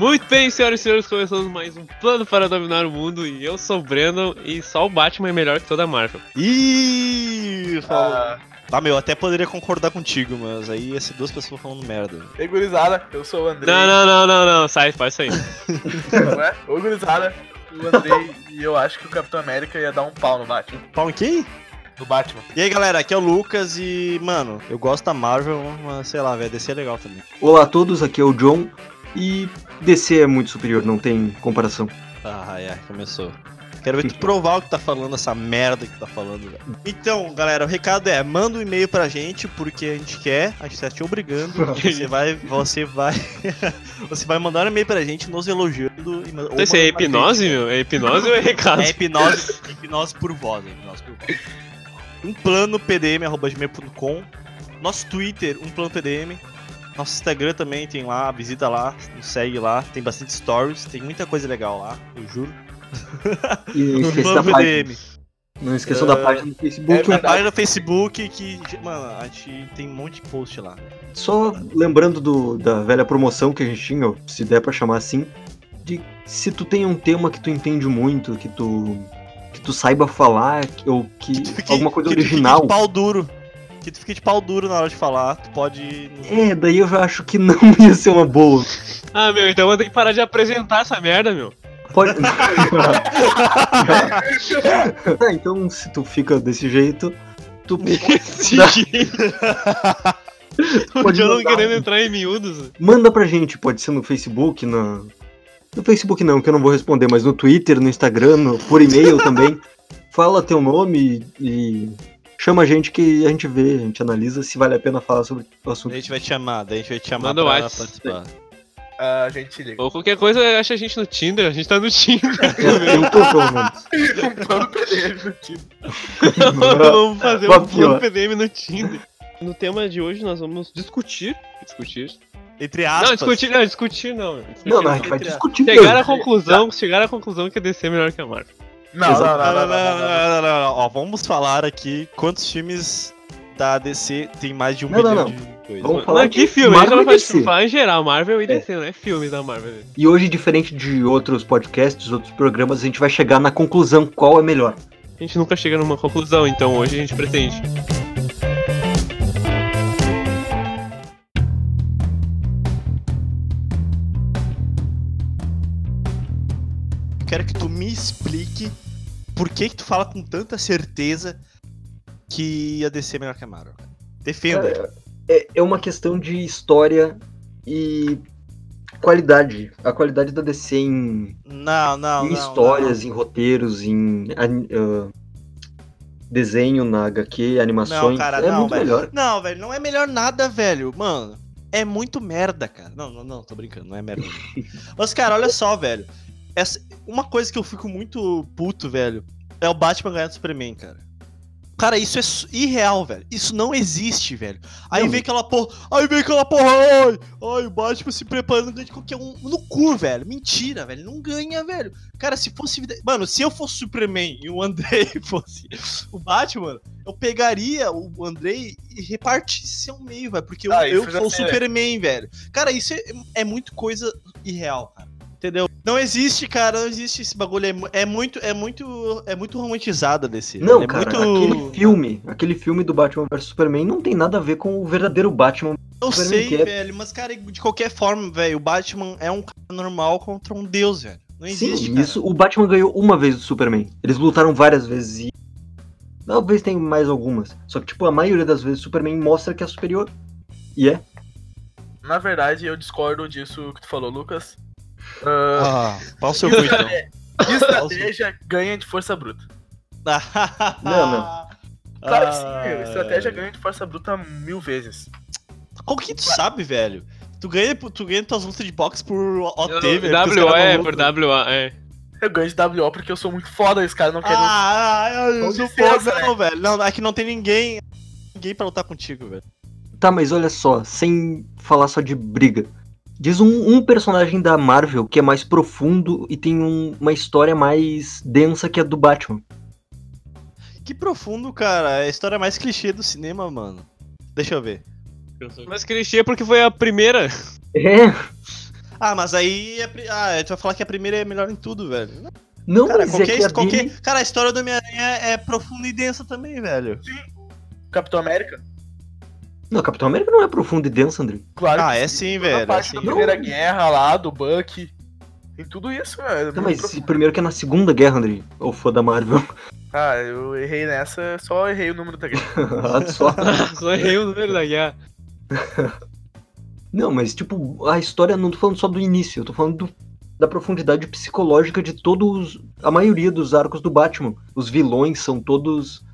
Muito bem, senhoras e senhores, começamos mais um plano para dominar o mundo e eu sou o Brandon e só o Batman é melhor que toda a Marvel. Ih, falou. Ah, Tá, meu, eu até poderia concordar contigo, mas aí essas duas pessoas falando merda. Ei, gurizada, eu sou o Andrei. Não, não, não, não, não, sai, faz isso aí. Não é? Ô, gurizada, o Andrei e eu acho que o Capitão América ia dar um pau no Batman. Pau em quem? No Batman. E aí, galera, aqui é o Lucas e, mano, eu gosto da Marvel, mas sei lá, velho, DC é legal também. Olá a todos, aqui é o John e DC é muito superior, não tem comparação. Ah, é, começou. Quero ver tu provar o que tá falando, essa merda que tá falando, velho. Então, galera, o recado é, manda um e-mail pra gente, porque a gente quer, a gente tá te obrigando. Você vai, você vai, você vai mandar um e-mail pra gente nos elogiando. E, sei se é hipnose, meu? É hipnose ou é recado? É hipnose, hipnose por voz, é hipnose por voz. Um plano pdm.gmail.com Nosso Twitter, um plano pdm. Nosso Instagram também tem lá, visita lá, nos segue lá, tem bastante stories, tem muita coisa legal lá, eu juro. E não esqueça da. Não esqueçam da Ah, página do é Facebook. Tem verdade. página no Facebook que, mano, a gente tem um monte de post lá. Só lembrando do- da velha promoção que a gente tinha, se der pra chamar assim, de se tu tem um tema que tu entende muito, que tu que tu saiba falar, que- ou que, fique- alguma coisa que tu fique original. de pau duro. Que tu fique de pau duro na hora de falar, tu pode. É, daí eu já acho que não ia ser uma boa. Ah, meu, então eu vou ter que parar de apresentar essa merda, meu. Pode. tá, então se tu fica desse jeito, tu Esse Dá- jeito. O Pode John não mandar. querendo entrar em miúdos. Manda pra gente, pode ser no Facebook, na... no Facebook não, que eu não vou responder, mas no Twitter, no Instagram, no- por e-mail também. Fala teu nome e chama a gente que a gente vê, a gente analisa se vale a pena falar sobre o assunto. A gente vai te chamar, daí a gente vai te chamar Manda pra WhatsApp. participar. Ah, a gente se liga. Ou qualquer coisa, acha a gente no Tinder, a gente tá no Tinder. Eu tô pelo menos. Um no time. vamos fazer um plano PDM no Tinder. No tema de hoje nós vamos discutir. Discutir? Entre aspas. Não, discutir não, discutir não. Discutir Não, não, a gente vai discutir. Chegar à conclusão, chegar à conclusão que a DC é melhor que a Marvel. Não, não, não, Não, não, não, não, não, não. não, não, não. Ó, vamos falar aqui quantos filmes da DC tem mais de um Não, milhão não, não. de coisas. Vamos Não, falar que de filme? A gente Marvel vai e falar, em geral, Marvel e DC, não é filme da Marvel. E hoje, diferente de outros podcasts, outros programas, a gente vai chegar na conclusão qual é melhor. A gente nunca chega numa conclusão, então hoje a gente pretende. Quero que tu me explique por que que tu fala com tanta certeza que a DC é melhor que a Marvel. cara. Defenda. É, é uma questão de história e qualidade. A qualidade da DC em Não, não, em não. histórias, em roteiros, em ah, desenho na HQ, Não, animações. não cara, é não, muito velho. melhor. Não, velho, não é melhor nada, velho. Mano, é muito merda, cara. Não, não, não, tô brincando, não é merda. Mas, cara, olha só, velho. Essa, uma coisa que eu fico muito puto, velho, é o Batman ganhar do Superman, cara. Cara, isso é irreal, velho. Isso não existe, velho. Aí Não. vem aquela porra. Aí vem aquela porra. Ai, ai, o Batman se preparando ganha de qualquer um. No cu, velho. Mentira, velho. Não ganha, velho. Cara, se fosse. Mano, se eu fosse Superman e o Andrei fosse o Batman, eu pegaria o Andrei e repartisse ao meio, velho. Porque eu, Ah, eu já sou o sei, Superman, velho. Cara, isso é, é muito coisa irreal, cara. Entendeu? Não existe, cara, não existe esse bagulho. É, é muito, é muito, é muito romantizado desse. Não, é cara, muito... aquele filme, aquele filme do Batman vs Superman não tem nada a ver com o verdadeiro Batman. Eu Superman sei, é- velho, mas, cara, de qualquer forma, velho, o Batman é um cara normal contra um deus, velho. Não existe, Sim, cara. isso, o Batman ganhou uma vez do Superman. Eles lutaram várias vezes e talvez tenha mais algumas. Só que tipo, a maioria das vezes o Superman mostra que é superior. E é. Na verdade, eu discordo disso que tu falou, Lucas. Ah, Ah, pau seu cu, então. estratégia ganha de força bruta. Não, não. Claro que sim, Ah, meu. Estratégia ganha de força bruta mil vezes. Como que tu sabe, velho? Tu ganha, tu ganha tuas lutas de boxe por OT, Eu- velho. WA é não por lutam. WA, é. Eu ganho de WO porque eu sou muito foda e os caras não querem. Ah, eu sou licença, foda, não, velho. Não, é que não tem ninguém. Ninguém pra lutar contigo, velho. Tá, mas olha só, sem falar só de briga. Diz um, um personagem da Marvel que é mais profundo e tem um- uma história mais densa que a do Batman. Que profundo, cara. É a história mais clichê do cinema, mano. Deixa eu ver. Mas clichê porque foi a primeira. É, Ah, mas aí. É, ah, tu vai falar que a primeira é melhor em tudo, velho. Não, Cara, mas qualquer, é que a qualquer... dele- Cara, a história do Homem-Aranha é profunda e densa também, velho. Capitão América? Não, Capitão América não é profundo e denso, André. Claro. Ah, é sim, toda a velho, é parte sim. da Primeira Guerra lá, do Buck. Tem tudo isso, velho. é Não, mas primeiro que é na Segunda Guerra, André. Ou fã da Marvel. Ah, eu errei nessa, só errei o número da guerra. Ah, Só. Só errei o número da guerra. Não, mas tipo, a história não tô falando só do início, eu tô falando do- da profundidade psicológica de todos. A maioria dos arcos do Batman. Os vilões são todos.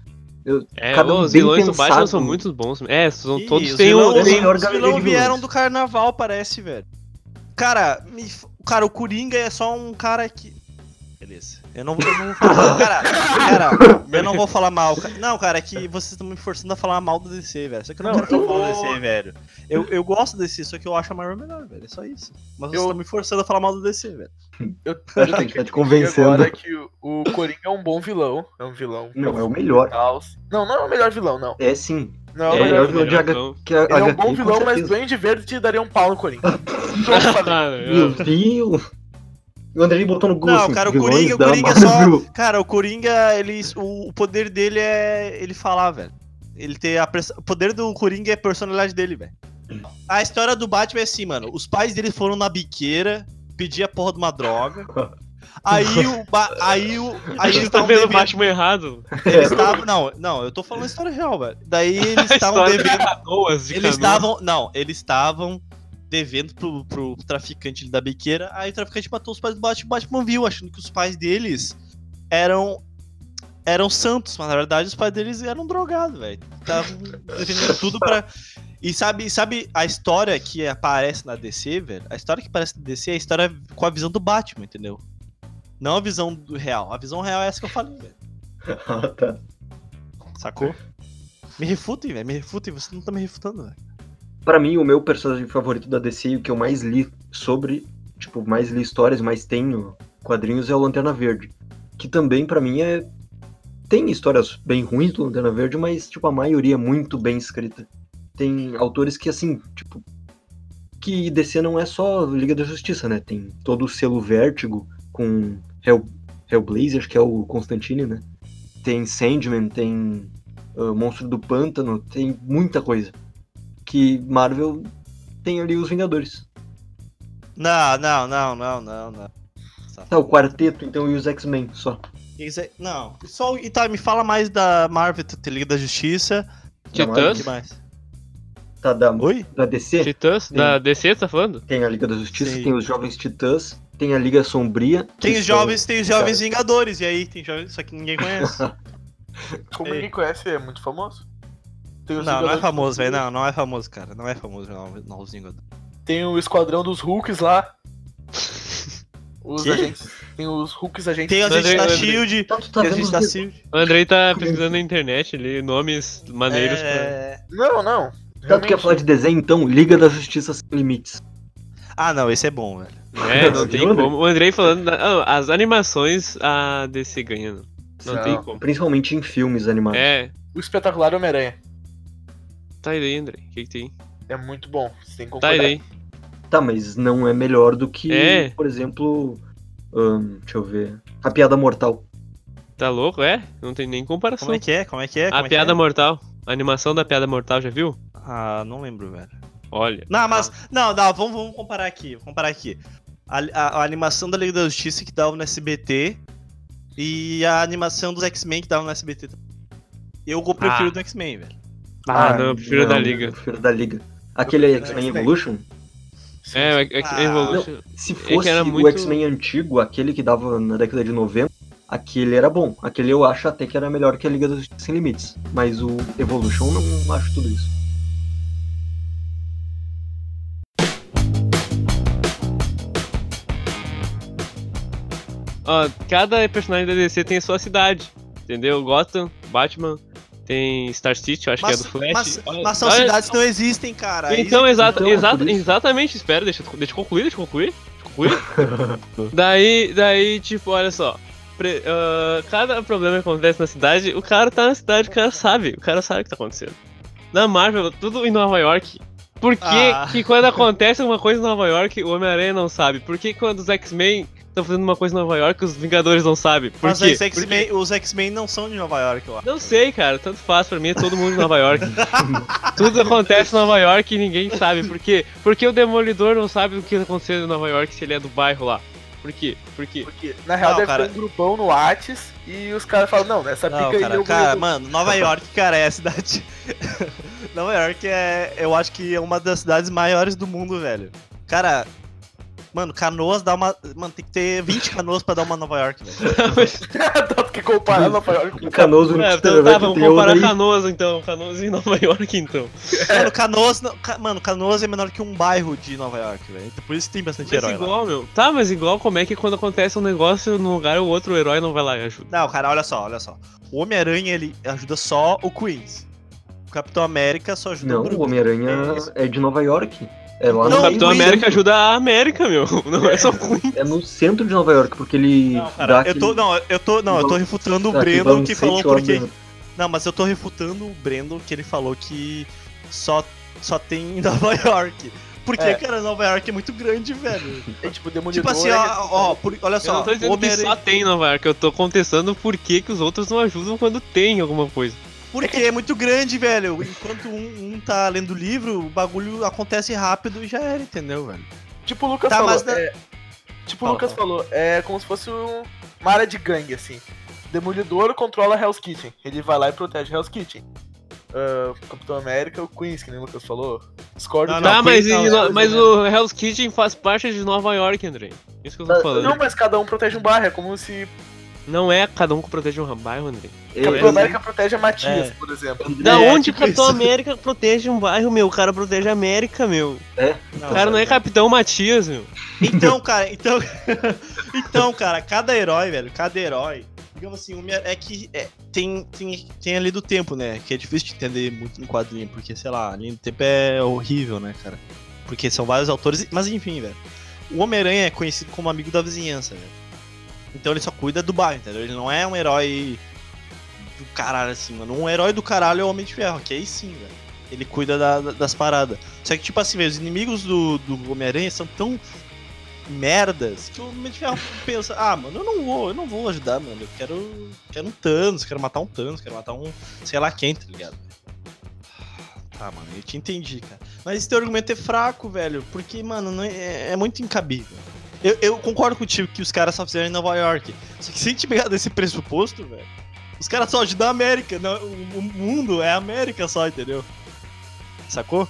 É, Cada um os vilões do Batman são muito bons. É, são, Ih, todos os têm vilão- um. Os vilões vilões. vieram do carnaval, parece, velho. Cara, me... cara, o Coringa é só um cara que. Beleza. Eu não, eu não vou falar. Cara, cara, eu não vou falar mal. Não, cara, é que vocês estão me forçando a falar mal do DC, velho. Só que eu não, Não, quero falar mal do DC, velho. Eu, eu gosto do DC, só que eu acho a Marvel melhor, velho. É só isso. Mas vocês Eu- estão me forçando a falar mal do DC, velho. Eu, Acho que tá te convencendo. agora que o, o Coringa é um bom vilão. É um vilão. Não, é o melhor. Não, não é o melhor vilão, não. É sim. Não É, é o melhor melhor vilão. de H-. Que a Ele é um bom vilão, mas. Duende Verde te daria um pau no Coringa. Meu eu- O Andrei botou no Google Não, assim, cara, o Coringa, o Coringa é só. Cara, o Coringa, ele, o, o poder dele é ele falar, velho. Ele tem a o poder do Coringa é a personalidade dele, velho. A história do Batman é assim, mano. Os pais dele foram na biqueira, pedir a porra de uma droga. Aí o ba- aí o aí eles Vocês estão estavam vendo o Batman errado. eles estavam, não, não, eu tô falando a história real, velho. Daí eles estavam devendo canoas, de eles estavam. Não, eles estavam devendo pro, pro traficante da biqueira. Aí o traficante matou os pais do Batman. O Batman viu, achando que os pais deles eram. Eram santos, mas na verdade os pais deles eram drogados, velho. Estavam devendo tudo pra. E sabe, sabe a história que aparece na DC, velho? A história que aparece na DC é a história com a visão do Batman, entendeu? Não a visão do real. A visão real é essa que eu falei, velho. Ah, tá. Sacou? Me refutem, velho. Me refutem. Você não tá me refutando, velho. Pra mim, o meu personagem favorito da DC e o que eu mais li sobre, tipo, mais li histórias, mais tenho quadrinhos é o Lanterna Verde. Que também, pra mim, é. Tem histórias bem ruins do Lanterna Verde, mas, tipo, a maioria é muito bem escrita. Tem autores que, assim, tipo. Que DC não é só Liga da Justiça, né? Tem todo o selo Vértigo com Hell, Hellblazer, que é o Constantine, né? Tem Sandman, tem ah, Monstro do Pântano, tem muita coisa que Marvel tem ali os Vingadores. Não, não, não, não, não, não. Tá, o quarteto, então, e os X-Men só. Não, só. E tá, me fala mais da Marvel, tem Liga da Justiça. Da Titãs? mais? Tá, da, Oi? da DC, Titãs? Da DC, você tá falando? tem a Liga da Justiça, Sim. tem os Jovens Titãs, tem a Liga Sombria. Tem os são- jovens, tem os jovens Vingadores, e aí tem jovens, só que ninguém conhece. Como Ei. ninguém conhece, é muito famoso. Tem não, não é famoso, velho. Não, não é famoso, cara. Não é famoso não, não, os Vingadores. Tem o Esquadrão dos Hulks lá. Os Que? agentes. Tem os Hulks agentes. Tem a Andrei, gente da Andrei. Shield. Tá, tu tá Tem a gente da? Shield. O Andrei tá pesquisando na internet ali nomes maneiros pra. É... Não, não. Tá, tu quer falar de desenho, então? Liga da Justiça Sem Limites. Ah, não, esse é bom, velho. É, não tem como. O Andrei falando. da- ah, as animações a DC ganha. Não, não Não. tem como. Principalmente em filmes animados. É, O espetacular Homem-Aranha. Tá aí daí, Andrei. O que, que tem? É muito bom. Você tem que Tá concordar. Tá, mas não é melhor do que, É. por exemplo, ahn, deixa eu ver, A Piada Mortal. Tá louco? É? Não tem nem comparação. Como é que é? Como é que é? A Como é que piada é? mortal. A animação da piada mortal, já viu? Ah, não lembro, velho. Olha. Não, mas. Não, não, vamos, vamos comparar aqui. Vamos comparar aqui. A, a- a animação da Liga da Justiça que dava no SBT e a animação dos X-Men que dava no SBT. Eu prefiro Ah. do X-Men, velho. Ah, não, eu prefiro não, da Liga. Eu prefiro da Liga. Aquele X-Men X-Men. Evolution? É, o. X-Men Ah, Evolution. Se que fosse era o muito- X-Men antigo, aquele que dava na década de 90, aquele era bom. Aquele eu acho até que era melhor que a Liga Justiça Sem Limites. Mas o Evolution não acho tudo isso. Ó, cada personagem da DC tem a sua cidade. Entendeu? Gotham, Batman, tem Star City, eu acho Mas, que é do Flash. mas, Olha- mas são olha- cidades que não existem, cara. Então, exato, então é exatamente, espera, deixa, eu- deixa eu concluir, deixa eu concluir, deixa eu concluir. daí, daí, tipo, olha só. pre- ah, cada problema que acontece na cidade, o cara tá na cidade, o cara sabe, o cara sabe o que tá acontecendo. Na Marvel, tudo em Nova York. Por que, Ah. que quando acontece uma coisa em Nova York, o Homem-Aranha não sabe? Por que quando os X-Men estão fazendo uma coisa em Nova York, os Vingadores não sabem? Por Mas quê? os X-Men os X-Men não são de Nova York, eu acho. Não sei, cara. Tanto faz pra mim, é todo mundo em Nova York. Tudo acontece em Nova York e ninguém sabe. Por quê? Porque o Demolidor não sabe o que aconteceu em Nova York se ele é do bairro lá. Por quê? Por quê? Porque, na real, Não, deve cara. ter um grupão no Whats e os caras falam, não, nessa Não, pica cara, aí cara, vou- mano, Nova York, cara, é a cidade. Nova York é, eu acho que é uma das cidades maiores do mundo, velho. Cara, mano, canoas dá uma. Mano, tem que ter 20 canoas pra dar uma Nova York, velho. Tanto que comparar Nova York com Canoas, É, então tá, vamos é comparar. Canoas então. Canoas em Nova York então. Mano, canoas, mano, canoas é menor que um bairro de Nova York, velho. Então, Por isso tem bastante Mas herói lá. igual, meu. Tá, mas igual como é que quando acontece um negócio num lugar, o outro herói não vai lá e ajuda. Não, cara, olha só, olha só. O Homem-Aranha, ele ajuda só o Queens. Capitão América só ajuda Não, o. Homem-Aranha É é de Nova York. É lá Não, o no Capitão América ajuda a América, meu. Não é só Queen. É no centro de Nova York, porque ele Não, dá cara, eu aquele... tô, não, eu tô, não, eu tô refutando o dá Brandon que falou porque. Não, mas eu tô refutando o Brandon que ele falou que só, só tem em Nova York. Porque, É. cara, Nova York é muito grande, velho. É, tipo, Demolidor. tipo assim, é- ó, ó, por- olha Eu só, não tô o dizendo que Homem-Aranha- só tem em Nova York, eu tô contestando por que, que os outros não ajudam quando tem alguma coisa. Porque é muito grande, velho. Enquanto um, um tá lendo o livro, o bagulho acontece rápido e já era, entendeu, velho? Tipo o Lucas Tá, falou. na- é- tipo o Lucas fala. falou, é como se fosse um- uma área de gangue, assim. Demolidor controla Hell's Kitchen. Ele vai lá e protege Hell's Kitchen. Ah, Capitão América, o Queens, que nem o Lucas falou. Discordo Não, de não, tá, mas, e não, mas o Hell's Kitchen faz parte de Nova York, André. Isso que eu tô Tá, falando. Não, mas cada um protege um bairro. É como se Não é cada um que protege um bairro, André. É, Capitão é- América protege a Matias, É. por exemplo. Da É, onde tipo o Capitão isso. América protege um bairro, meu? O cara protege a América, meu. Não, O cara não é Capitão Matias, meu. Então, cara, então. então, cara, cada herói, velho, cada herói. Digamos assim, é que é, tem, tem, tem a linha do tempo, né? Que é difícil de entender muito em quadrinho, porque, sei lá, a linha do tempo é horrível, né, cara? Porque são vários autores, mas enfim, velho. O Homem-Aranha é conhecido como amigo da vizinhança, velho. Então ele só cuida do bairro, entendeu? Ele não é um herói do caralho assim, mano. Um herói do caralho é o Homem de Ferro, que aí sim, velho. Ele cuida da- da- das paradas. Só que, tipo assim, os inimigos do, do Homem-Aranha são tão merdas que o Homem de Ferro pensa, ah, mano, eu não vou, eu não vou ajudar, mano. Eu quero. Quero um Thanos, quero matar um Thanos, quero matar um sei lá quem, tá ligado? Tá, mano, eu te entendi, cara. Mas esse teu argumento é fraco, velho, porque, mano, não é, é muito incabível. Eu, eu concordo contigo que os caras só fizeram em Nova York. Só que se a gente pegar desse pressuposto, velho, os caras só ajudam a América. não- o, o mundo é a América só, entendeu? Sacou?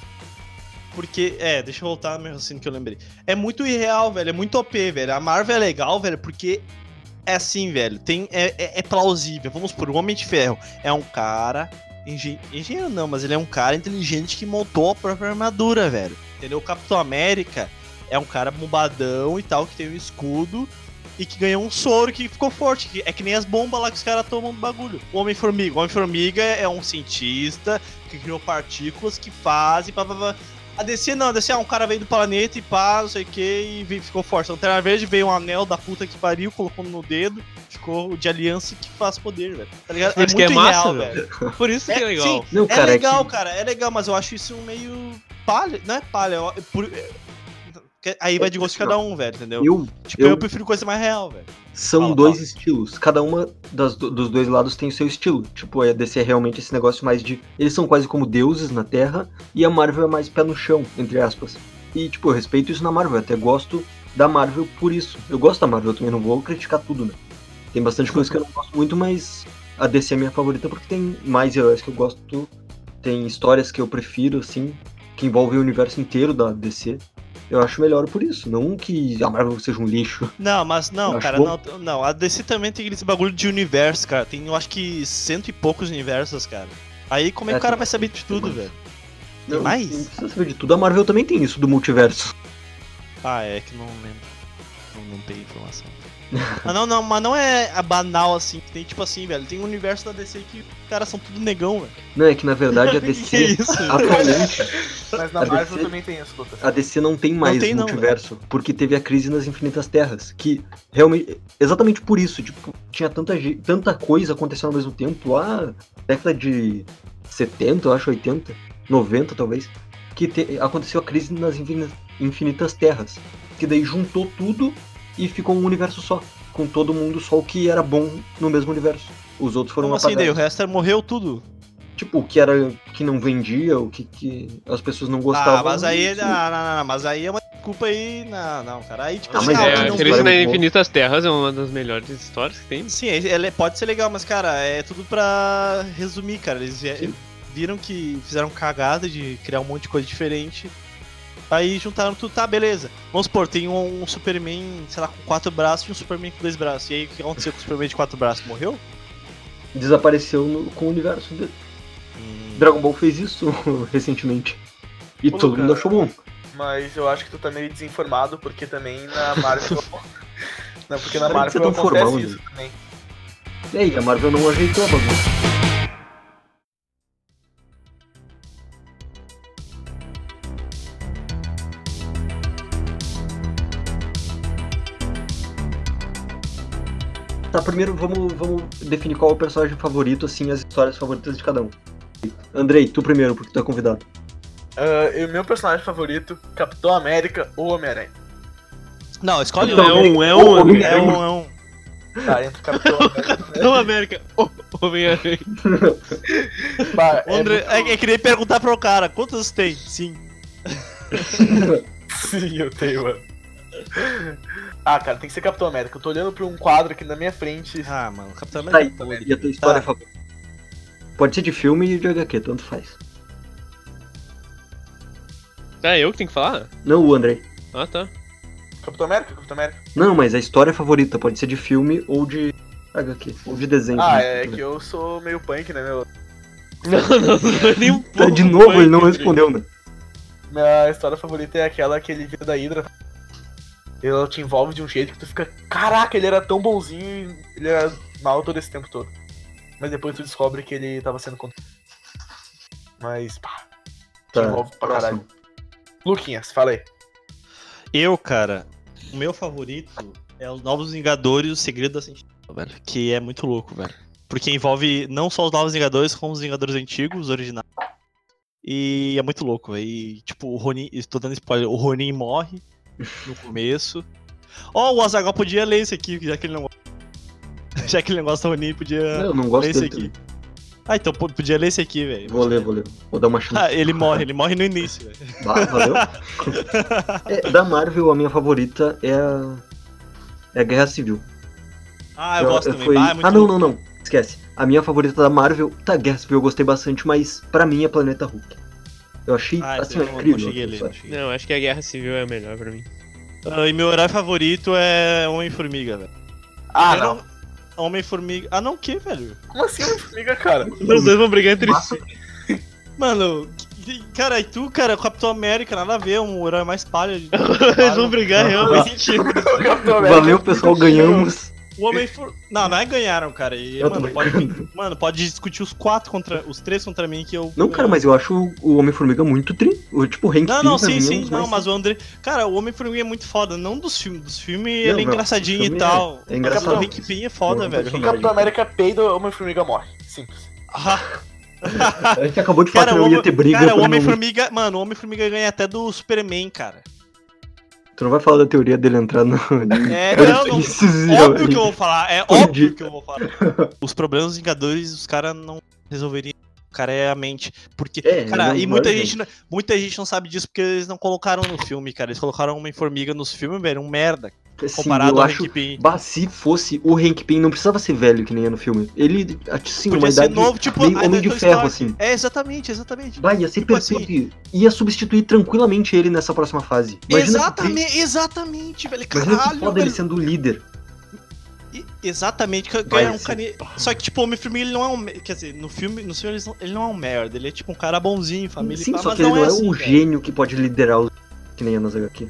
Porque, é, deixa eu voltar no meu raciocínio que eu lembrei. É muito irreal, velho. É muito OP, velho. A Marvel é legal, velho, porque é assim, velho. Tem, é, é- é plausível. Vamos por o Homem de Ferro. É um cara. engen- Engenheiro não, mas ele é um cara inteligente que montou a própria armadura, velho. Entendeu? O Capitão América é um cara bombadão e tal, que tem um escudo e que ganhou um soro que ficou forte. que é que nem as bombas lá que os caras tomam do bagulho. O Homem-Formiga. O Homem-Formiga é um cientista que criou partículas que fazem. Pá, pá, pá. A DC não, a DC é um cara veio do planeta e pá, não sei o que, e ficou forte. A Lanterna Verde veio um anel da puta que pariu, colocou no dedo, ficou o de aliança que faz poder, velho. Tá ligado? Por isso que é massa, velho. Por isso que é legal. Sim, Não, é cara, é legal, que- cara, é legal, mas eu acho isso meio palha, não é palha, eu- é por- é- aí vai de gosto de cada um, velho, entendeu? Eu, tipo, eu... eu- prefiro coisa mais real, velho. são Fala, dois fala. estilos. Cada uma das, do- dos dois lados tem o seu estilo. Tipo, a DC é realmente esse negócio mais de. Eles são quase como deuses na Terra, e a Marvel é mais pé no chão, entre aspas. E, tipo, eu respeito isso na Marvel, eu até gosto da Marvel por isso. Eu gosto da Marvel, eu também não vou criticar tudo, né? Tem bastante coisa que eu não gosto muito, mas a DC é minha favorita porque tem mais heróis que eu gosto, tem histórias que eu prefiro, assim, que envolvem o universo inteiro da DC. Eu acho melhor por isso, não que a Marvel seja um lixo. Não, mas não, cara, não, não, a DC também tem esse bagulho de universo, cara, tem eu acho que cento e poucos universos, cara. Aí como é que É, o cara vai saber de tudo, velho? Não, mais? Não precisa saber de tudo. A Marvel também tem isso do multiverso. Ah, é que não lembro. Não, não tem informação. Ah, não, não, mas não é a banal assim, que tem tipo assim, velho. Tem um universo da DC que os caras são tudo negão, velho. Não, é que na verdade a Que DC. isso? atualmente, Mas na A Marvel DC também tem isso, Lucas. a DC não tem mais tem, não, multiverso. porque teve a crise nas Infinitas Terras. Que realmente. Exatamente por isso. Tipo, tinha tanta, tanta coisa acontecendo ao mesmo tempo. Lá, década de 70, eu acho, 80, 90 talvez. que te- aconteceu a crise nas infini- infinitas terras. Que daí juntou tudo e ficou um universo só. Com todo mundo só o que era bom no mesmo universo. Os outros foram Como assim, daí? O apagados. resto era- morreu tudo. Tipo, o que era que não vendia, o que, que as pessoas não gostavam. Ah, mas aí, Sim. não, não, não, não, mas aí é uma desculpa aí. Não, não, cara. Aí, tipo Ah, assim, mas ah, É, é, não- Crise. Infinitas Terras é uma das melhores histórias que tem. Sim, ele pode ser legal, mas, cara, é tudo pra resumir, cara. Eles vi- viram que fizeram cagada de criar um monte de coisa diferente. Aí juntaram tudo, tá, beleza. Vamos supor, tem um, um Superman, sei lá, com quatro braços e um Superman com dois braços. E aí, o que aconteceu com o Superman de quatro braços? Morreu? Desapareceu no- com o universo dele. Dragon Ball fez isso recentemente. E Ô, todo mundo achou bom. Mas eu acho que tu tá meio desinformado, porque também na Marvel. não, porque na Marvel formal, acontece isso também. E aí, a Marvel não ajeitou a bagunça. Tá, primeiro vamos, vamos definir qual é o personagem favorito, assim, as histórias favoritas de cada um. Andrei, tu primeiro, porque tu é convidado. Ah, e o meu personagem favorito, Capitão América ou Homem-Aranha. Não, escolhe Então, É um. um, é um. É um, é um. Tá, entre Capitão América. Não, América. Ô, Homem-Aranha. O André, muito- é, é que nem perguntar pro cara, quantos tem? Sim. Sim, eu tenho, mano. Ah, cara, tem que ser Capitão América. Eu tô olhando pra um quadro aqui na minha frente. Ah, mano, Capitão Tá aí, América. e a tua história Tá. favorita? Pode ser de filme e de HQ, tanto faz. É eu que tenho que falar? Não, o Andrei. Ah, tá. Capitão América? Capitão América. Não, mas a história favorita pode ser de filme ou de HQ, ou de desenho. Ah, né? é que eu sou meio punk, né, meu? Não, não, não nem um Tá, pouco. de novo, ele não punk, respondeu, né? Minha história favorita é aquela que ele vira da Hydra. Ela te envolve de um jeito que tu fica. Caraca, ele era tão bonzinho e ele era mal todo esse tempo todo. Mas depois tu descobre que ele tava sendo contra. Mas, pá. Te Tá, envolve pra próximo. caralho. Luquinhas, fala aí. Eu, cara, o meu favorito é os Novos Vingadores e o Segredo da Sentinela, velho. Que é muito louco, velho. Porque envolve não só os Novos Vingadores, como os Vingadores antigos, os originais. E é muito louco, velho. E, tipo, o Ronin. Estou dando spoiler. O Ronin morre no começo. Ó, o Azagal podia ler esse aqui, já que ele não gosta. Já que ele não gosta do Ronin, podia Eu não gosto ler esse aqui. também. Ah, então podia ler esse aqui, velho. Vou ler, vou ler. Vou dar uma chance. Ah, ele morre, ele morre no início, velho. Bah, valeu. É, da Marvel, a minha favorita é a. É a Guerra Civil. Ah, eu, gosto também. foi- Ah, é ah, não, não, não. Esquece. A minha favorita da Marvel, tá, Guerra Civil eu gostei bastante, mas pra mim é Planeta Hulk. Eu achei, Ah, assim, eu não, incrível. não cheguei a ler, sabe? não cheguei. Não, acho que a Guerra Civil é a melhor pra mim. Ah, e meu herói favorito é Homem-Formiga, velho. Ah, não. Homem-Formiga. Ah, não, o que, velho? Como assim, Homem-Formiga, cara? Os dois vão brigar entre si. Mano, cara, e tu, cara, Capitão América, nada a ver, um herói mais palha. de- Eles vão brigar realmente. Capitão América. Valeu, pessoal, ganhamos. O homem for... Não, não é ganharam, cara. E, Eu mano, pode, mano, pode discutir os quatro contra. Os três contra mim que eu. Não, cara, mas eu acho o- Homem-Formiga muito tri. O, tipo, o Hank Não, não, sim, mim, é um sim, não, mais- mas o André. Cara, o Homem-Formiga é muito foda. Não dos filmes. Dos filmes Não, ele é não, engraçadinho e filme tal. é- é engraçado. O Hank Pym é foda, Não, velho. O Capitão América peida, o Homem-Formiga morre. Simples. Ah, A gente acabou de falar Cara, que o não ia ter briga. cara, o. Homem-Formiga. Mano, o Homem-Formiga ganha até do Superman, cara. Tu não vai falar da teoria dele entrar no. É, não, não. Óbvio que eu vou falar, é óbvio que eu vou falar. Os problemas dos Vingadores, os caras não resolveriam. O cara é a mente. Porque, É, cara, e muita gente, não- muita gente não sabe disso porque eles não colocaram no filme, cara. Eles colocaram Homem-Formiga nos filmes, velho, um merda. Assim, Comparado eu ao acho. Hank Pym. Bah, se fosse o Hank Pym, não precisava ser velho que nem é no filme. Ele, assim, uma Podia ser idade novo, tipo, meio Homem de Ferro, assim. É, exatamente, exatamente. Vai, ia ser Tipo perfeito. Ia substituir tranquilamente ele nessa próxima fase. Imagina que- exatamente, exatamente, velho. Imagina que Caralho, foda ele velho. sendo o líder. Exatamente, é um cane... Só que, tipo, o Homem-Formiga, ele não é um. Quer dizer, no filme, no filme ele não- ele é um merda, ele é tipo um cara bonzinho, família e Sim, só que ele não é, assim, um velho. gênio que pode liderar os que nem é nas HQ.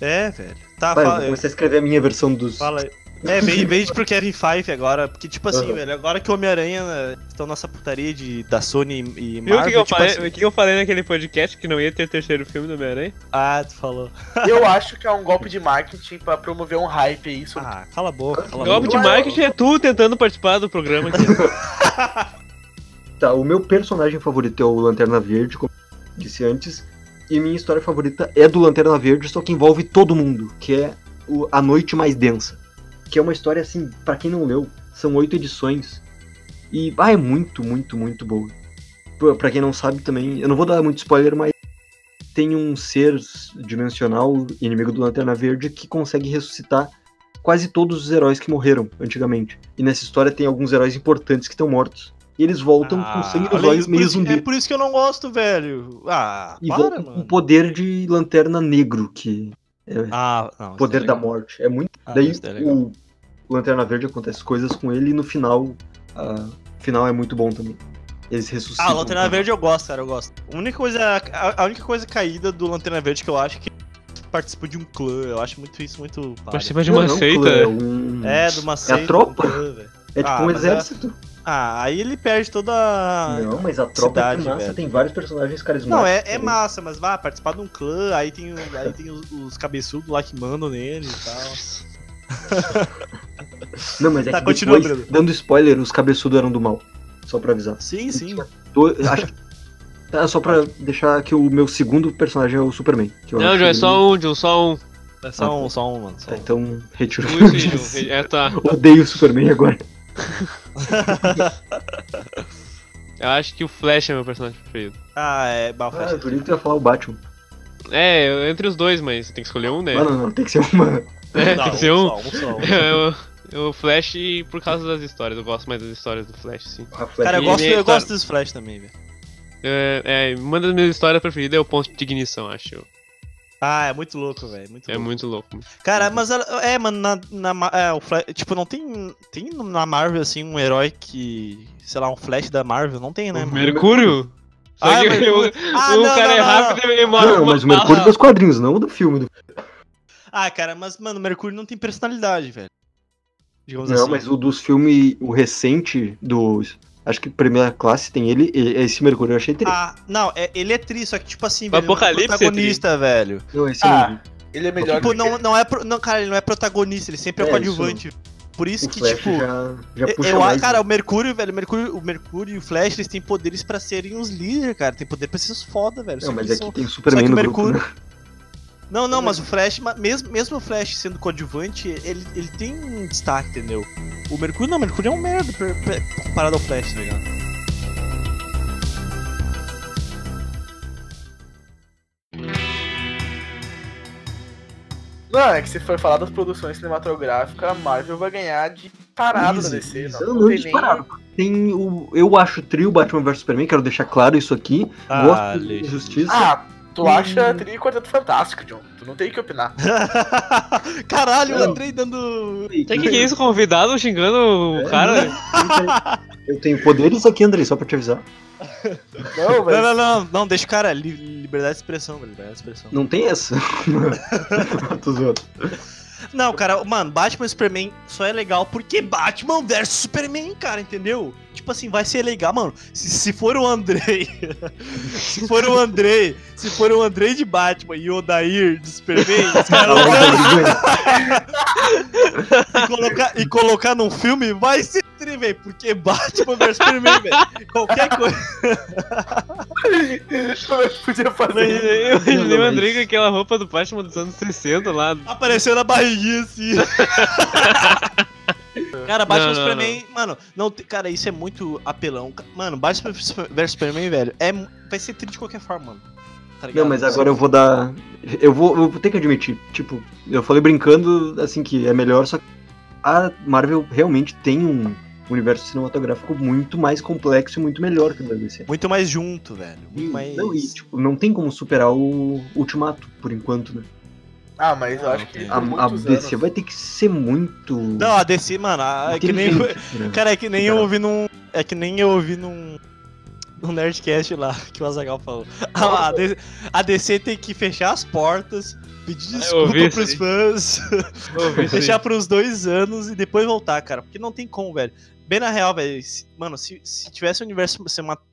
É, velho. Tá, Vai, eu fala, vou começar a escrever a minha versão dos. fala aí. É, vem, vem pro Kevin Feige agora, porque, tipo assim, Aham. velho, agora que o Homem-Aranha né, estão nessa putaria de, da Sony e Viu o Marvel, que, que eu tipo falei? assim- O que que eu falei naquele podcast que não ia ter terceiro filme do Homem-Aranha? Ah, tu falou. Eu acho que é um golpe de marketing pra promover um hype aí sobre. Ah, cala a boca, cala a Golpe boca. de marketing é tu tentando participar do programa aqui. Tá, o meu personagem favorito é o Lanterna Verde, como eu disse antes. E minha história favorita é do Lanterna Verde, só que envolve todo mundo, que é o A Noite Mais Densa. Que é uma história assim, pra quem não leu, são oito edições. E ah, é muito, muito, muito boa. Pra quem não sabe também, eu não vou dar muito spoiler, mas tem um ser dimensional, inimigo do Lanterna Verde, que consegue ressuscitar quase todos os heróis que morreram antigamente. E nessa história tem alguns heróis importantes que estão mortos. E eles voltam com sangue nos olhos por meio isso- zumbi. É por isso que eu não gosto, velho. Ah, E para, voltam com mano. o poder de lanterna negro, que é Ah, não. poder é da morte. É muito. Ah, Daí é o Lanterna Verde acontece coisas com ele e no final. ah, o final é muito bom também. Eles ressuscitam. Ah, o Lanterna Verde eu gosto, cara, eu gosto. A única coisa, a, a única coisa caída do Lanterna Verde que eu acho que participa de um clã. Eu acho muito isso muito. Participa de uma não, seita. É, um... É, de uma seita. tropa. um clã, é tipo Ah, um mas exército. Ah, aí ele perde toda. a- Não, mas a tropa cidade, é massa, velho. tem vários personagens carismáticos. Não, é, é também. massa, mas vá participar de um clã, aí tem, aí tem os, os cabeçudos lá que mandam nele e tal. Não, mas é Tá, que continua, depois, Bruno. dando spoiler, os cabeçudos eram do mal. Só pra avisar. Sim, sim. Do- acho que- Tá, só pra deixar que o meu segundo personagem é o Superman. que eu Não, João, é só um, João, só um. É só um, só um, mano. Só Tá, um. então retiro sim. João. É, tá. Odeio o Superman agora. Eu acho que o Flash é meu personagem preferido. Ah, é Ah, Balfast. eu jurei que tu ia falar o Batman. É, eu- entre os dois, mas tem que escolher um, né? Não, não, não, tem que ser uma. É, tem que ser um. Só, um só, um. Eu- O Flash por causa das histórias, eu gosto mais das histórias do Flash, sim. a Flash. Cara, eu E gosto, eu história- gosto dos Flash também, velho. É, é, uma das minhas histórias preferidas é o ponto de ignição, acho. Ah, é muito louco, velho. Muito É louco. muito louco. Cara, mas ela- é, mano, na, na é, o Flash, tipo, não tem tem na Marvel assim um herói que, sei lá, um Flash da Marvel, não tem, né? Mano? Mercúrio? Só Ah, que Mercúrio. o, Ah, o não, cara não, é não, rápido e ele mora Não, mas o Mercúrio barra. dos quadrinhos, não do filme. Do... Ah, cara, mas mano, o Mercúrio não tem personalidade, velho. Digamos Não, assim. mas o dos filmes, o recente, dos. Acho que primeira classe tem ele, e- esse Mercúrio eu achei triste. Ah, não, é, ele é triste, só que tipo assim, O velho, ele é Apocalipse é protagonista, velho. Não, esse Ah, vi. Ele é melhor Tipo, que não, não é, pro- não, cara, ele não é protagonista, ele sempre é, É, coadjuvante. Por isso O que, Flash tipo, já, já Eu- puxa eu, mais. cara, o Mercúrio, velho, o Mercúrio, o Mercúrio e o Flash, eles têm poderes pra serem uns líderes, cara. Tem poder pra ser os foda, velho. Não, mas aqui são- tem o Superman só que no o grupo. Mercúrio- né? Não, não, mas o Flash, mesmo, mesmo o Flash sendo coadjuvante, ele, ele tem um destaque, entendeu? O Mercúrio não, o Mercúrio é um merda comparado ao Flash, tá ligado? Não, é que se for falar das produções cinematográficas, a Marvel vai ganhar de parada da Easy, DC. easy. Não, Eu não tem disparado. Tem o. Eu acho o trio Batman vs Superman, quero deixar claro isso aqui. Ah, Gosto de justiça. Ah, tu Hum. acha Tri e Quarteto Fantástico, John. Tu não tem que opinar. Caralho, eu entrei dando. O que, que é isso? Convidado xingando o É, cara? Eu tenho poderes aqui, Andrei, só pra te avisar. Não, mas... Não, não, não, não, deixa o cara, li- liberdade de expressão, velho, liberdade de expressão. Não tem essa. Tô zoando. Não, cara, mano, Batman e Superman só é legal porque Batman versus Superman, cara, entendeu? Tipo assim, vai ser legal, mano. Se, se for o Andrei. se for o Andrei. Se for o Andrei de Batman e o Odair de Superman, os caras e colocar, e colocar num filme, vai ser tri, velho. Porque Batman versus Superman, velho. Qualquer coisa. Podia fazer. Eu imaginei o Andrei com aquela roupa do Batman dos anos 60 lá. Aparecendo a barriguinha assim. Cara, Batman Não, vs não, Superman, mano, não, cara, isso é muito apelão. Mano, Batman vs Superman, velho, é, vai ser triste de qualquer forma, mano. Tá ligado? Não, mas agora eu vou dar. Eu vou, eu vou ter que admitir. Tipo, eu falei brincando, assim, que é melhor, só que a Marvel realmente tem um universo cinematográfico muito mais complexo e muito melhor que o da DC. Muito mais junto, velho. Muito mais. Não, e, tipo, não tem como superar o Ultimato, por enquanto, né? Ah, mas eu Não, acho que A, a DC anos- vai ter que ser muito. Não, a DC, mano, a- é que nem. inteligente, né? Cara, é que nem eu ouvi num. É que nem eu ouvi num. Num Nerdcast lá que o Azagal falou. A, a DC, a DC tem que fechar as portas, pedir eu ouvi desculpa pros fãs. Ouvi. Deixar pros dois anos e depois voltar, cara. Porque não tem como, velho. Bem na real, velho. Mano, se, se tivesse um universo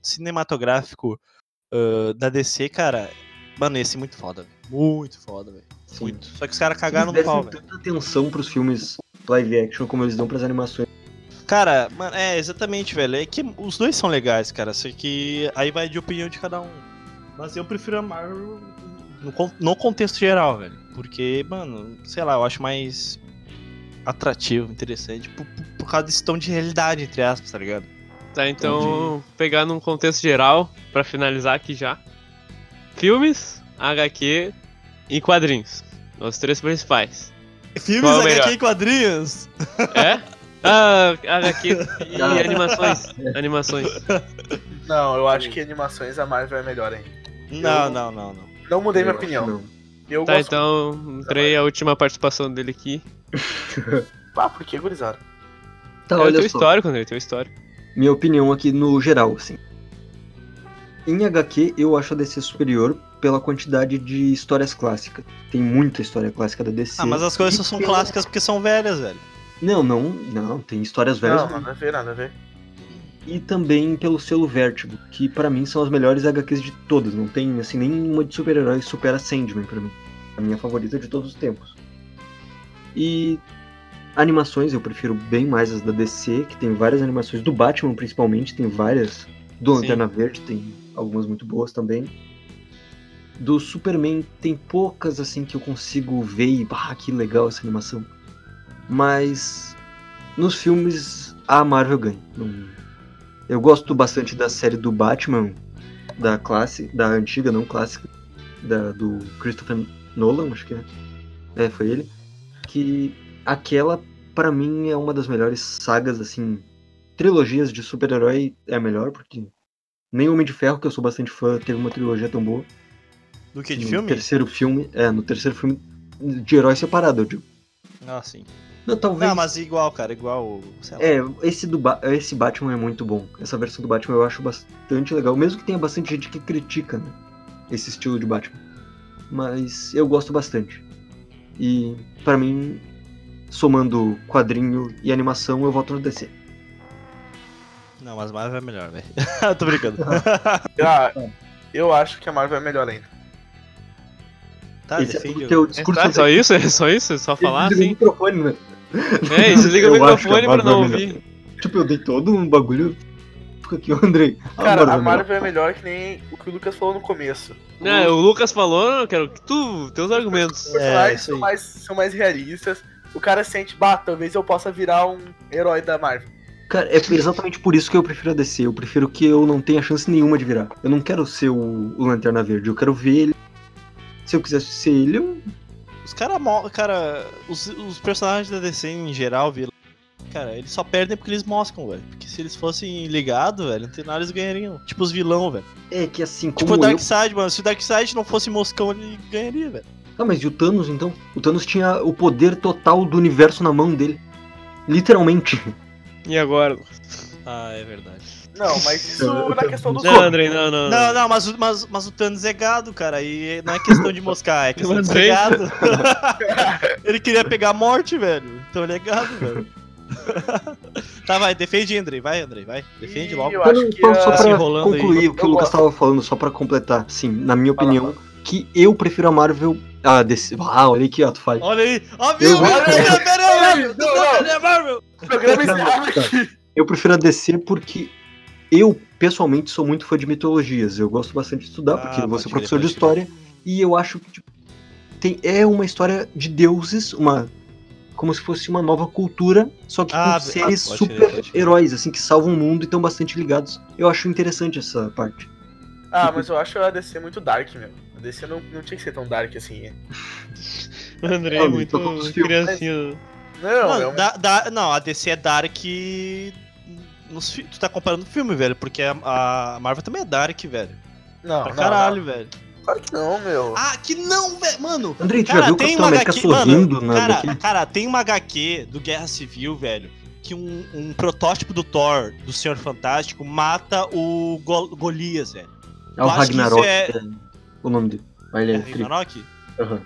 cinematográfico ah, da DC, cara. Mano, ia ser muito foda, velho. Muito foda, velho. Muito. Só que os caras cagaram no pau, velho. tanta atenção pros filmes live action como eles dão pras animações. Cara, mano, é, exatamente, velho. É que os dois são legais, cara. Só que aí vai de opinião de cada um. Mas eu prefiro a Marvel No, no contexto geral, velho. Porque, mano, sei lá, eu acho mais atrativo, interessante, por, por- por causa desse tom de realidade, entre aspas, tá ligado? Tá, então, pegar num contexto geral, pra finalizar aqui já. Filmes, HQ e quadrinhos. Os três principais. Filmes, Qual é melhor? HQ e quadrinhos? É? Ah, HQ e animações. Animações. Não, eu acho que animações a Marvel é melhor ainda. Não, Eu- não, não, não. Não mudei minha Eu acho opinião. Eu Tá, gosto. então, entrei a última participação dele aqui. Ah, por que, gurizada? Tá, é o olha teu só. histórico, André, teu histórico. Minha opinião aqui no geral, assim. Em HQ, eu acho a DC superior pela quantidade de histórias clássicas. Tem muita história clássica da DC. Ah, mas as coisas só são pela- clássicas porque são velhas, velho. Não, não, não. Tem histórias velhas. Não, nada a ver, nada a ver. E também pelo selo Vertigo, que pra mim são as melhores HQs de todas. Não tem, assim, nenhuma de super-herói que supera Sandman pra mim. A minha favorita de todos os tempos. E animações, eu prefiro bem mais as da DC, que tem várias animações do Batman, principalmente, tem várias. Do. Lanterna Verde tem algumas muito boas também. Do Superman tem poucas assim que eu consigo ver e bah, que legal essa animação. Mas nos filmes a Marvel ganha. Não- Eu gosto bastante da série do Batman, da classe, da antiga, não clássica, da, do Christopher Nolan, acho que é. É, foi ele. Que aquela, pra mim, é uma das melhores sagas, assim. Trilogias de super-herói é a melhor, porque nem Homem de Ferro, que eu sou bastante fã, teve uma trilogia tão boa. Do que, de no filme? terceiro filme, é, no terceiro filme de herói separado, eu digo. Ah, sim. Não, talvez. Não, mas igual, cara, igual, sei lá. É, esse, do ba esse Batman é muito bom. Essa versão do Batman eu acho bastante legal. Mesmo que tenha bastante gente que critica né, esse estilo de Batman. Mas eu gosto bastante. E, pra mim, somando quadrinho e animação, eu voto no DC. Não, mas Marvel é melhor, velho. Tô brincando. Ah, eu acho que a Marvel é melhor ainda. Tá, esse é defende o o- teu discurso. Tá, só isso? É só isso? É só falar Desliga o assim? microfone, né? É, isso liga o Eu acho que a microfone pra não é ouvir. Tipo, eu dei todo um bagulho. Fica aqui, o Andrei. Ah, Cara, a Marvel é melhor. Marvel é melhor que nem o que o Lucas falou no começo. Não, o Lucas falou, eu quero que tu, teus argumentos. Os personagens isso são, mais, são mais realistas. O cara sente, bah, talvez eu possa virar um herói da Marvel. Cara, é exatamente por isso que eu prefiro a DC. Eu prefiro que eu não tenha chance nenhuma de virar. Eu não quero ser o, o Lanterna Verde. Eu quero ver ele. Se eu quisesse ser ele, eu. Os caras, cara, os, os personagens da DC em geral, vilão, cara, eles só perdem porque eles moscam, velho. Porque se eles fossem ligados, velho, não tem nada eles ganhariam. Tipo os vilão, velho. É que assim, Tipo como o eu. Darkseid, mano. Se o Darkseid não fosse moscão, ele ganharia, velho. Ah, mas e o Thanos então? O Thanos tinha o poder total do universo na mão dele. Literalmente. E agora? Ah, é verdade. Não, mas isso na questão dos Não, Andrei, não, não. Não, não, mas, o- mas, mas o Thanos é gado, cara. E não é questão de moscar, é questão de gado. ele queria pegar a morte, velho. Então ele é gado, velho. tá, vai, defende, Andrei. Vai, Andrei, vai. Defende E logo. eu acho que Então, só a- se pra enrolando aí. concluir o que Eu o Lucas gosto. tava falando, só pra completar. Sim, na minha Fala, opinião, que eu prefiro a Marvel. Ah, DC. Ah, olha aqui, ó, tu fala. Olha aí. Ó, viu? Eu- Olha aí, aí, Não, não, não. Marvel? o programa encerrado aqui. Eu prefiro a DC porque eu, pessoalmente, sou muito fã de mitologias. Eu gosto bastante de estudar, Ah, porque eu vou pode ser crer, professor de história. E eu acho que tipo, tem, é uma história de deuses, uma como se fosse uma nova cultura, só que Ah, com seres crer. super-heróis, assim, que salvam o mundo e estão bastante ligados. Eu acho interessante essa parte. Ah, mas eu acho a DC muito dark, meu. A DC não, não tinha que ser tão dark assim. é. O Andrei é muito criancinha. Não, Mano, meu. da- da- não, a DC é Dark. Nos, tu tá comparando filme, velho. Porque a, a Marvel também é Dark, velho. Não, Pra não, caralho, não. velho. Claro que não, meu. Ah, que não, velho. Mano, Andrei, tu já Cara, viu o tem uma HQ. Mano, na cara, cara, tem uma HQ do Guerra Civil, velho. Que um, um protótipo do Thor, do Senhor Fantástico, mata o Gol Golias, velho. É o eu acho que Ragnarok, é- é o nome dele. Ele É é. Ragnarok? Aham.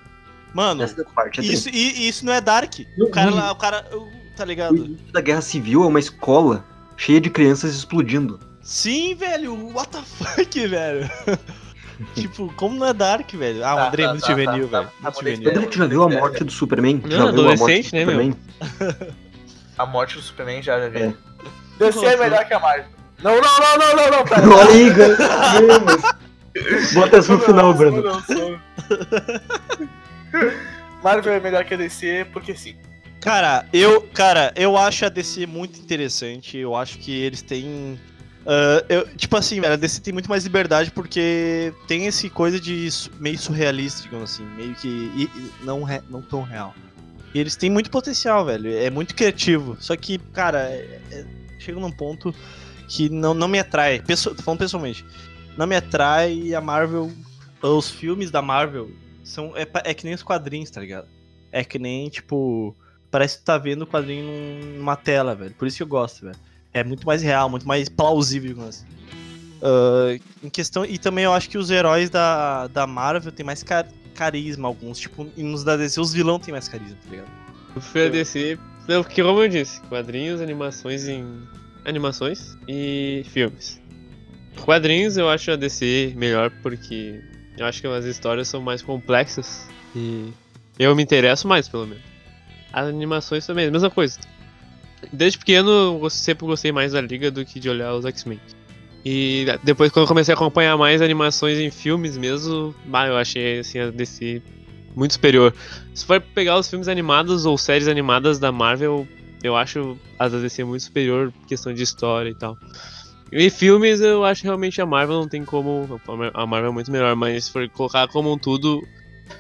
Mano, Essa parte é isso, e, isso não é Dark. Não, O cara lá, o cara. o- Tá O ligado? início da Guerra Civil é uma escola cheia de crianças explodindo. Sim, velho. What the fuck, velho? tipo, como não é Dark, velho? Ah, o Tá, Andrei é tá, muito tá, juvenil, tá, velho. tá, Muito tá, juvenil. André, tu já viu a morte do Superman? Tu Não, já viu a morte do né, meu? Superman? A morte do Superman já, já vi. É. DC é melhor que a Marvel. Não, não, não, não, não, não, pera. Olha aí. Bota essa no final, Brando. Marvel é melhor que a DC porque sim. Cara, eu, cara, eu acho a DC muito interessante. Eu acho que eles têm. ah, eu, tipo assim, velho, a DC tem muito mais liberdade porque tem esse coisa de meio surrealista, digamos assim, meio que e- e não, re- não tão real. E eles têm muito potencial, velho. É muito criativo. Só que, cara, é- é- chega num ponto que não, não me atrai. Pesso- tô falando pessoalmente. Não me atrai a Marvel. Os filmes da Marvel são. É, é que nem os quadrinhos, tá ligado? É que nem, tipo. Parece que tá vendo o quadrinho num- numa tela, velho. Por isso que eu gosto, velho. É muito mais real, muito mais plausível, digamos assim. Ah, em questão. E também eu acho que os heróis da, da Marvel tem mais car- carisma, alguns. Tipo, e nos da DC, os vilão tem mais carisma, tá ligado? Eu prefiro a DC, pelo que como eu disse, quadrinhos, animações em. animações e filmes. Quadrinhos eu acho a DC melhor porque eu acho que as histórias são mais complexas e eu me interesso mais, pelo menos. As animações também, mesma coisa. Desde pequeno eu sempre gostei mais da Liga do que de olhar os X-Men. E depois quando eu comecei a acompanhar mais animações em filmes mesmo, bah, eu achei assim, a DC muito superior. Se for pegar os filmes animados ou séries animadas da Marvel, eu acho as da DC muito superior questão de história e tal. E filmes, eu acho realmente a Marvel não tem como. A Marvel é muito melhor, mas se for colocar como um tudo,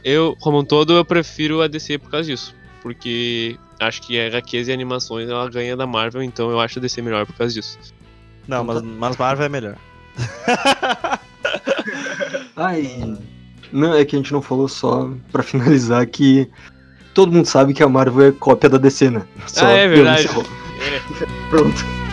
eu, como um todo, eu prefiro a DC por causa disso. Porque acho que HQs e animações ela ganha da Marvel, então eu acho a DC melhor por causa disso. Não, mas, mas Marvel é melhor. Ai. Não, é que a gente não falou só pra finalizar que todo mundo sabe que a Marvel é cópia da DC, né? Só ah, é verdade. É. Pronto.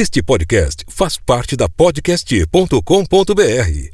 Este podcast faz parte da podcast.com.br.